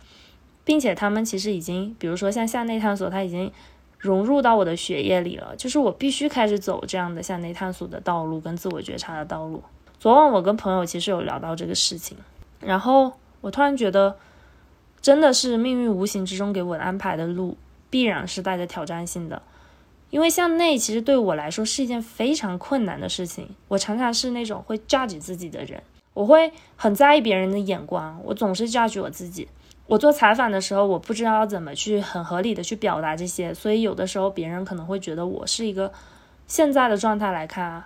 并且他们其实已经，比如说像向内探索，它已经融入到我的血液里了，就是我必须开始走这样的向内探索的道路跟自我觉察的道路。昨晚我跟朋友其实有聊到这个事情，然后我突然觉得，真的是命运无形之中给我安排的路，必然是带着挑战性的。因为向内其实对我来说是一件非常困难的事情。我常常是那种会 judge 自己的人，我会很在意别人的眼光，我总是 judge 我自己。我做采访的时候，我不知道怎么去很合理的去表达这些，所以有的时候别人可能会觉得我是一个现在的状态来看，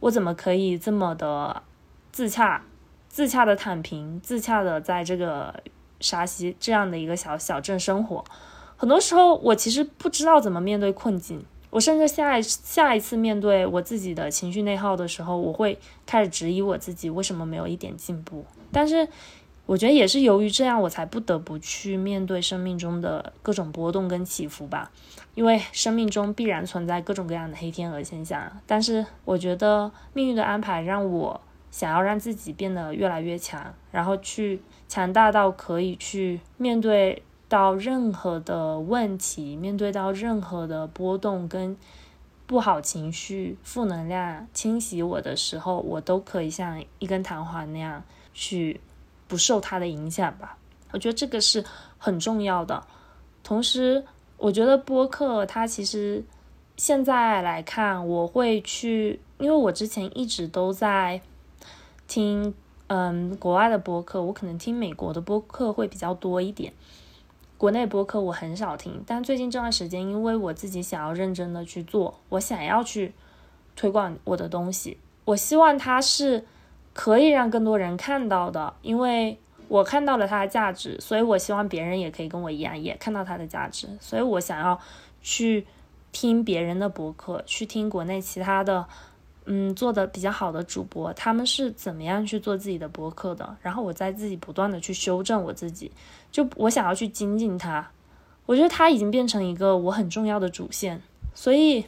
我怎么可以这么的自洽、自洽的躺平、自洽的在这个沙溪这样的一个小小镇生活。很多时候，我其实不知道怎么面对困境。我甚至下一下一次面对我自己的情绪内耗的时候，我会开始质疑我自己为什么没有一点进步。但是，我觉得也是由于这样，我才不得不去面对生命中的各种波动跟起伏吧。因为生命中必然存在各种各样的黑天鹅现象。但是，我觉得命运的安排让我想要让自己变得越来越强，然后去强大到可以去面对。到任何的问题，面对到任何的波动跟不好情绪、负能量侵袭我的时候，我都可以像一根弹簧那样去不受它的影响吧。我觉得这个是很重要的。同时，我觉得播客它其实现在来看，我会去，因为我之前一直都在听嗯国外的播客，我可能听美国的播客会比较多一点。国内播客我很少听，但最近这段时间，因为我自己想要认真的去做，我想要去推广我的东西，我希望它是可以让更多人看到的，因为我看到了它的价值，所以我希望别人也可以跟我一样，也看到它的价值，所以我想要去听别人的播客，去听国内其他的。嗯，做的比较好的主播，他们是怎么样去做自己的博客的？然后我在自己不断的去修正我自己，就我想要去精进它。我觉得它已经变成一个我很重要的主线，所以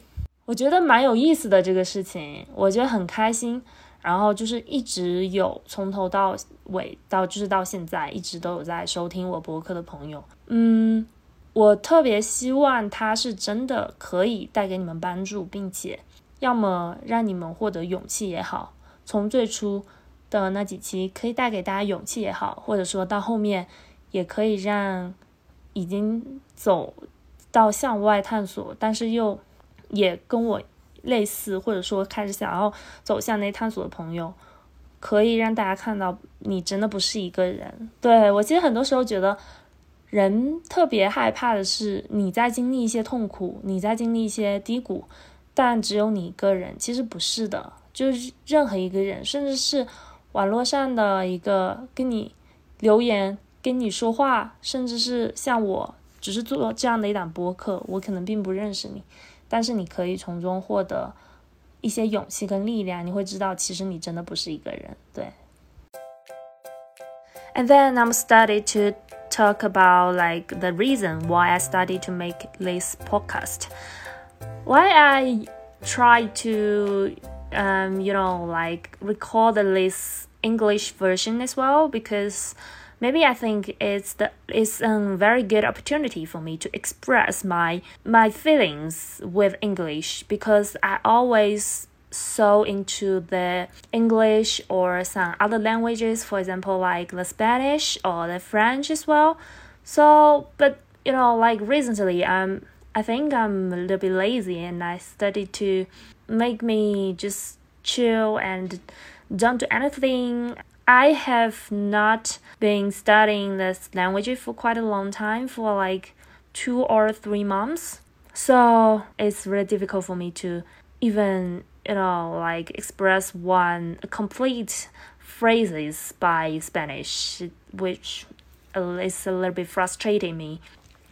我觉得蛮有意思的这个事情，我觉得很开心。然后就是一直有从头到尾到就是到现在一直都有在收听我博客的朋友，嗯，我特别希望它是真的可以带给你们帮助，并且要么让你们获得勇气也好，从最初的那几期可以带给大家勇气也好，或者说到后面也可以让已经走到向外探索，但是又也跟我。类似或者说开始想要走向那探索的朋友，可以让大家看到你真的不是一个人。对我其实很多时候觉得，人特别害怕的是你在经历一些痛苦，你在经历一些低谷，但只有你一个人。其实不是的，就是任何一个人，甚至是网络上的一个跟你留言、跟你说话，甚至是像我，只是做这样的一档播客，我可能并不认识你。但是你可以从中获得一些勇气跟力量，你会知道其实你真的不是一个人，对。And then I'm started to talk about like the reason why I started to make this podcast. Why I try to um you know like record this English version as well because maybe I think it's the it's a very good opportunity for me to express my my feelings with English because I always so into the English or some other languages, for example, like the Spanish or the French as well. So, but you know, like recently, I'm I think I'm a little bit lazy and I study to make me just chill and don't do anything. I have not been studying this language for quite a long time, for like two or three months. So it's really difficult for me to even, you know, like express one complete phrases by Spanish, which is a little bit frustrating me.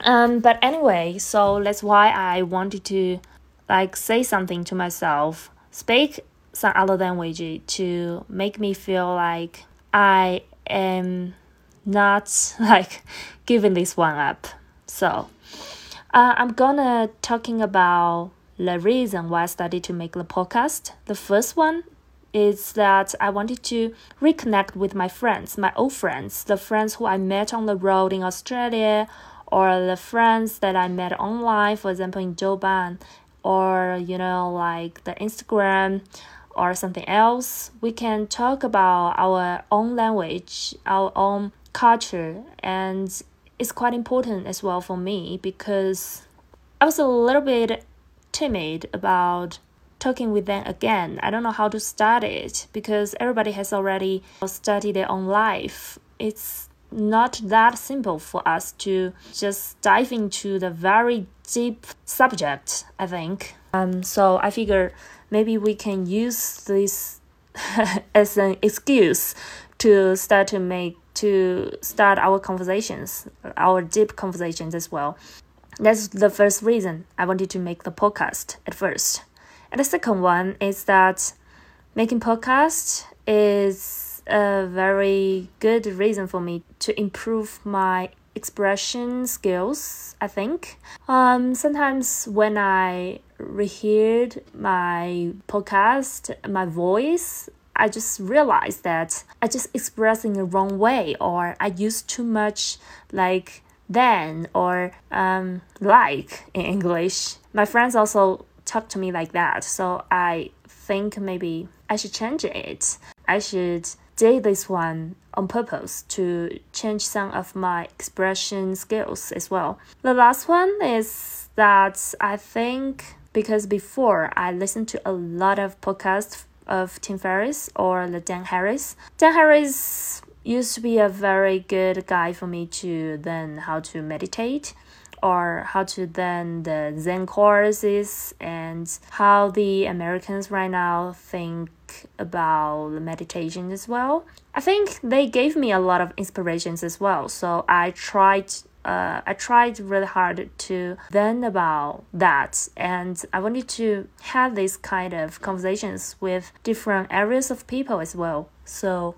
Um, but anyway, so that's why I wanted to like say something to myself, speak some other language to make me feel like I am not like giving this one up. So uh, I'm gonna talking about the reason why I started to make the podcast. The first one is that I wanted to reconnect with my friends, my old friends, the friends who I met on the road in Australia, or the friends that I met online, for example, in Douban, or you know, like the Instagram or something else, we can talk about our own language, our own culture, and it's quite important as well for me because I was a little bit timid about talking with them again. I don't know how to start it because everybody has already studied their own life. It's not that simple for us to just dive into the very deep subject, I think. Um, so I figure maybe we can use this as an excuse to start to make to start our conversations, our deep conversations as well. That's the first reason I wanted to make the podcast at first. And the second one is that making podcast is a very good reason for me to improve my expression skills, I think. Um, sometimes when I reheard my podcast, my voice, I just realized that I just expressed in the wrong way or I used too much like then or um, like in English. My friends also talk to me like that, so I think maybe I should change it. I should did this one on purpose to change some of my expression skills as well. The last one is that I think because before I listened to a lot of podcasts of Tim Ferriss or the Dan Harris. Dan Harris used to be a very good guy for me to learn how to meditate or how to learn the Zen courses and how the Americans right now think about meditation as well. I think they gave me a lot of inspirations as well. So I tried uh, I tried really hard to learn about that, and I wanted to have these kind of conversations with different areas of people as well. So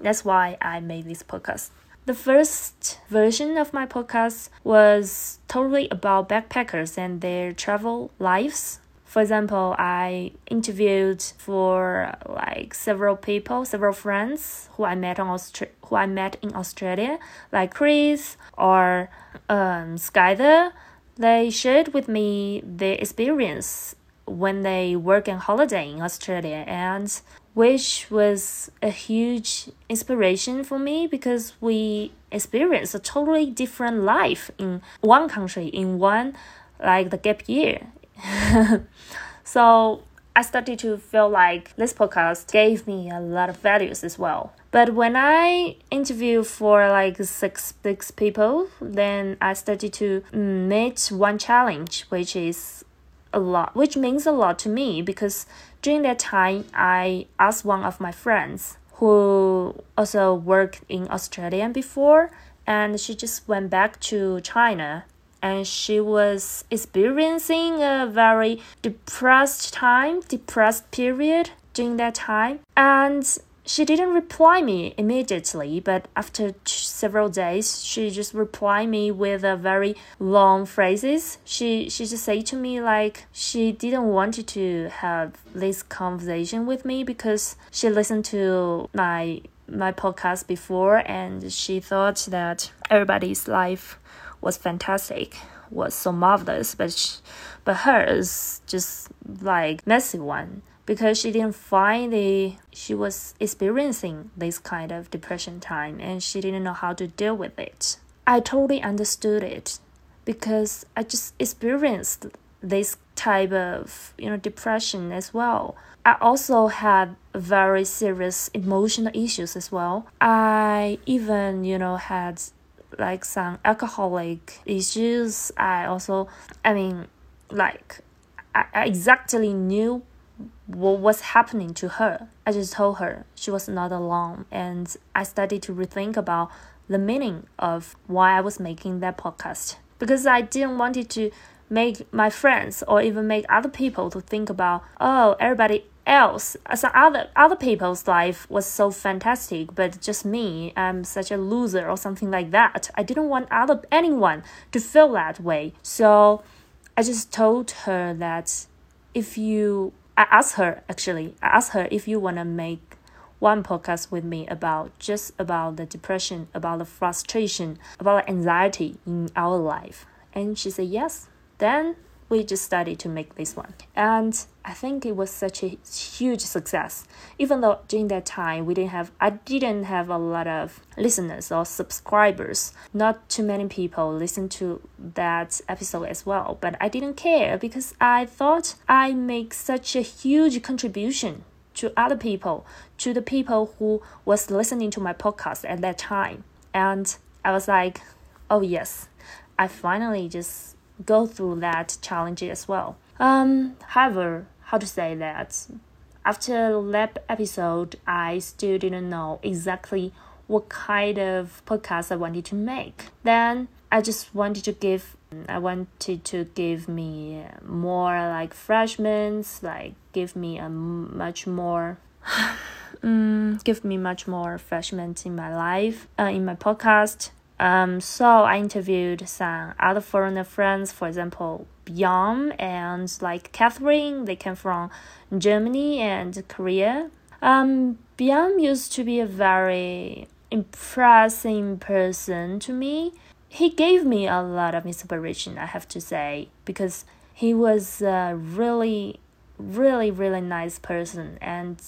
that's why I made this podcast. The first version of my podcast was totally about backpackers and their travel lives For example, I interviewed for like several people, several friends who I met on Austra- who I met in Australia, like Chris or um, Skyler. They shared with me their experience when they work and holiday in Australia and which was a huge inspiration for me because we experienced a totally different life in one country in one like the gap year so I started to feel like this podcast gave me a lot of values as well. But when I interview for like six six people, then I started to meet one challenge, which is a lot, which means a lot to me because during that time I asked one of my friends who also worked in Australia before, and she just went back to China and she was experiencing a very depressed time, depressed period during that time. And she didn't reply me immediately, but after several days, she just replied me with a very long phrases. She she just said to me like she didn't want to have this conversation with me because she listened to my my podcast before and she thought that everybody's life was fantastic, was so marvelous, but she, but hers just like messy one because she didn't find the she was experiencing this kind of depression time and she didn't know how to deal with it. I totally understood it because I just experienced this type of you know depression as well. I also had very serious emotional issues as well. I even you know had like some alcoholic issues. I also, I mean, like, I, I exactly knew what was happening to her. I just told her she was not alone, and I started to rethink about the meaning of why I was making that podcast. Because I didn't want it to make my friends or even make other people to think about oh everybody else uh, some other other people's life was so fantastic but just me i'm such a loser or something like that. I didn't want other anyone to feel that way. So i just told her that if you i asked her actually i asked her if you want to make one podcast with me about just about the depression about the frustration about the anxiety in our life. And she said yes. Then we just started to make this one. And I think it was such a huge success. Even though during that time we didn't have I didn't have a lot of listeners or subscribers. Not too many people listened to that episode as well. But I didn't care because I thought I make such a huge contribution to other people, to the people who was listening to my podcast at that time. And I was like, oh yes, I finally just go through that challenge as well. Um, however, how to say that? After that episode, I still didn't know exactly what kind of podcast I wanted to make. Then I just wanted to give I wanted to give me more like freshmen, like give me a much more um, give me much more freshmen in my life, uh, in my podcast. Um, so I interviewed some other foreigner friends, for example, Bjorn and like Catherine. They came from Germany and Korea. Um, Bjorn used to be a very impressive person to me. He gave me a lot of inspiration, I have to say, because he was a really, really, really nice person. And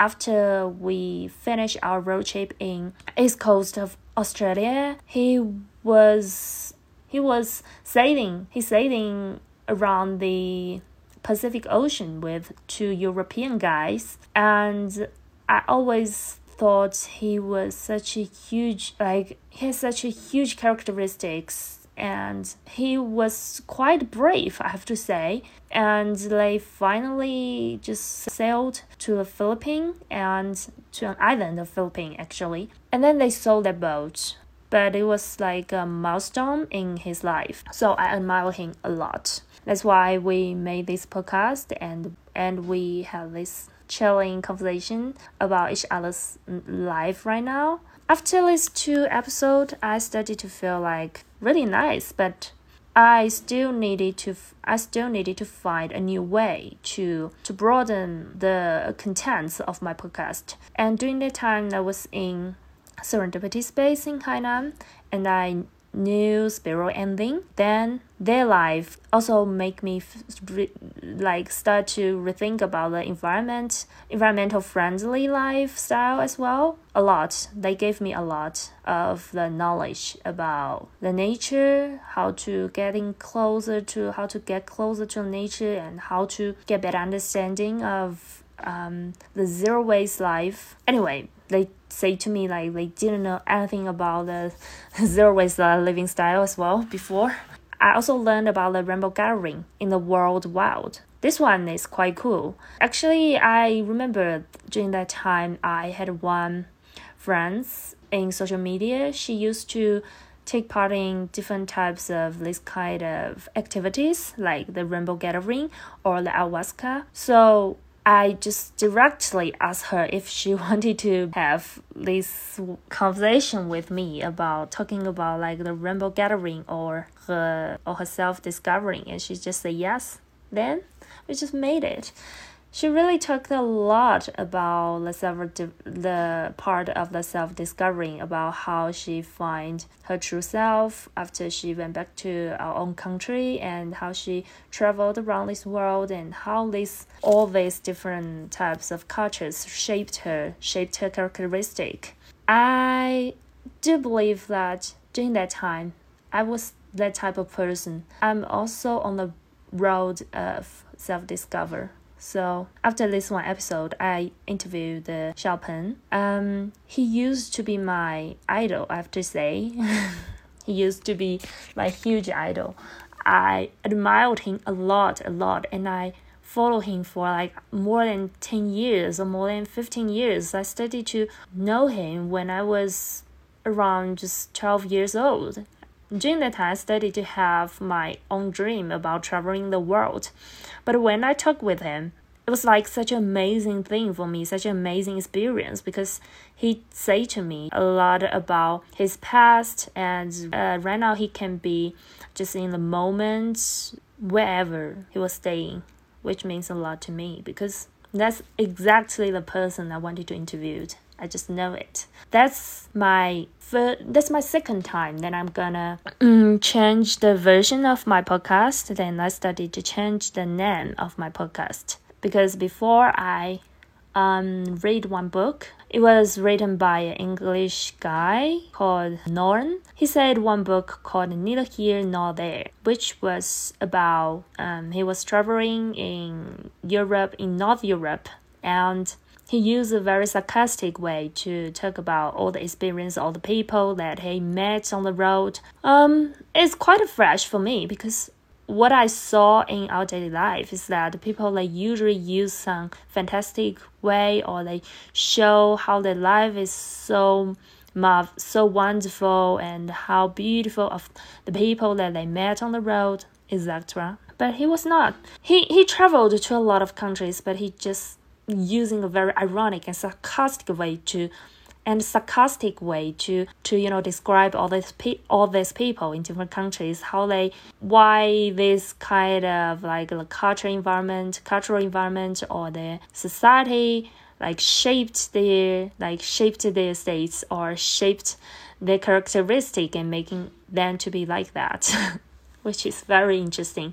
after we finished our road trip in east coast of Australia, he was he was sailing. He sailing around the Pacific Ocean with two European guys, and I always thought he was such a huge like he has such a huge characteristics and he was quite brave, I have to say. And they finally just sailed to the Philippines and to an island of Philippines actually. And then they sold their boat. But it was like a milestone in his life. So I admire him a lot. That's why we made this podcast and and we have this chilling conversation about each other's life right now. After these two episodes, I started to feel like really nice, but I still needed to I still needed to find a new way to to broaden the contents of my podcast. And during that time, I was in Serendipity Space in Hainan, and I new spiral ending then their life also make me like start to rethink about the environment environmental friendly lifestyle as well. A lot. They gave me a lot of the knowledge about the nature how to getting closer to how to get closer to nature and how to get better understanding of um, the zero waste life. Anyway they say to me like they didn't know anything about the zero waste uh, living style as well before. I also learned about the rainbow gathering in the world wild. This one is quite cool. Actually, I remember during that time I had one friends in social media. She used to take part in different types of this kind of activities like the rainbow gathering or the ayahuasca. So I just directly asked her if she wanted to have this conversation with me about talking about like the rainbow gathering or her or herself discovering and she just said yes. Then we just made it she really talked a lot about the self the part of the self discovering about how she find her true self after she went back to our own country and how she traveled around this world and how this all these different types of cultures shaped her shaped her characteristic. I do believe that during that time I was that type of person. I'm also on the road of self discover. So after this one episode, I interviewed the Xiao Um, he used to be my idol. I have to say, he used to be my huge idol. I admired him a lot, a lot, and I followed him for like more than 10 years or more than 15 years. I started to know him when I was around just 12 years old. During that time, I started to have my own dream about traveling the world. But when I talked with him, it was like such an amazing thing for me, such an amazing experience because he said to me a lot about his past and uh, right now he can be just in the moment wherever he was staying, which means a lot to me because that's exactly the person I wanted to interview. I just know it. That's my that's my second time Then I'm gonna um, change the version of my podcast. Then I started to change the name of my podcast because before I um, read one book. It was written by an English guy called Norn. He said one book called Neither Here Nor There, which was about um, he was traveling in Europe, in North Europe, and he used a very sarcastic way to talk about all the experience, all the people that he met on the road. Um, it's quite fresh for me because what I saw in our daily life is that people they usually use some fantastic way or they show how their life is so so wonderful and how beautiful of the people that they met on the road, etc. But he was not. He he traveled to a lot of countries, but he just using a very ironic and sarcastic way to and sarcastic way to to you know describe all these pe- all these people in different countries how they why this kind of like the culture environment cultural environment or the society like shaped their like shaped their states or shaped their characteristic and making them to be like that which is very interesting.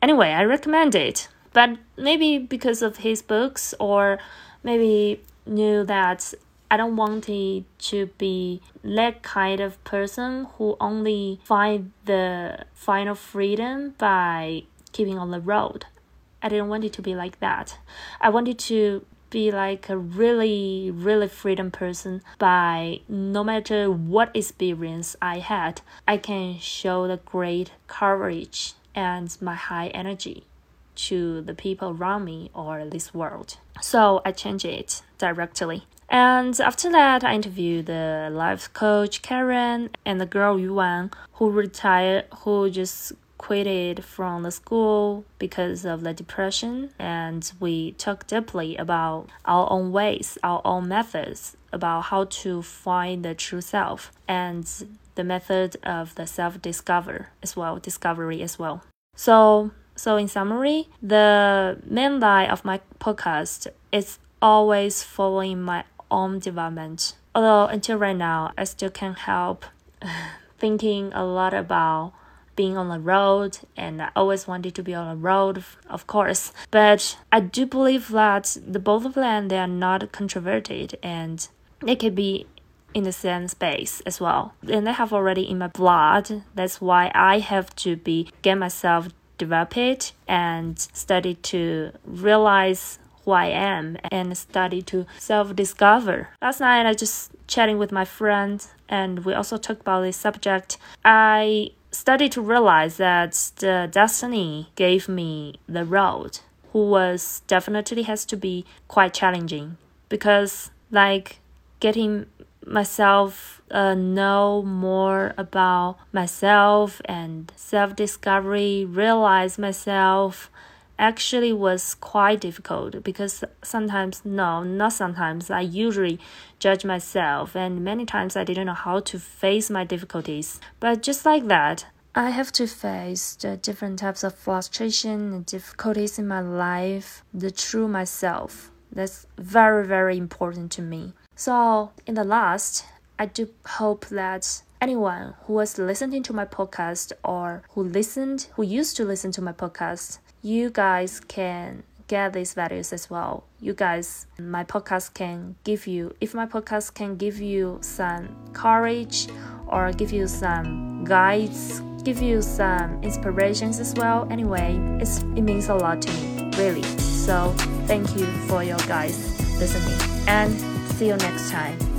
Anyway i recommend it but maybe because of his books or maybe knew that I don't want it to be that kind of person who only find the final freedom by keeping on the road. I didn't want it to be like that. I wanted to be like a really, really freedom person by no matter what experience I had, I can show the great courage and my high energy to the people around me or this world. So I changed it directly. And after that, I interviewed the life coach Karen and the girl Yuan who retired, who just quitted from the school because of the depression. And we talked deeply about our own ways, our own methods, about how to find the true self. And the method of the self discover as well, discovery as well. So, so in summary, the main line of my podcast is always following my own development. Although until right now, I still can't help thinking a lot about being on the road and I always wanted to be on the road of course. But I do believe that the both of them they are not controverted and they can be in the same space as well. And they have already in my blood. That's why I have to be get myself developed and study to realize who I am and study to self discover. Last night I just chatting with my friend and we also talked about this subject. I started to realize that the destiny gave me the road, who was definitely has to be quite challenging because like getting myself uh, know more about myself and self discovery, realize myself actually was quite difficult because sometimes, no, not sometimes, I usually judge myself, and many times I didn't know how to face my difficulties. But just like that, I have to face the different types of frustration and difficulties in my life, the true myself. That's very, very important to me. So, in the last, I do hope that anyone who was listening to my podcast or who listened, who used to listen to my podcast, you guys can get these values as well. You guys, my podcast can give you, if my podcast can give you some courage or give you some guides, give you some inspirations as well. Anyway, it's, it means a lot to me, really. So thank you for your guys listening and see you next time.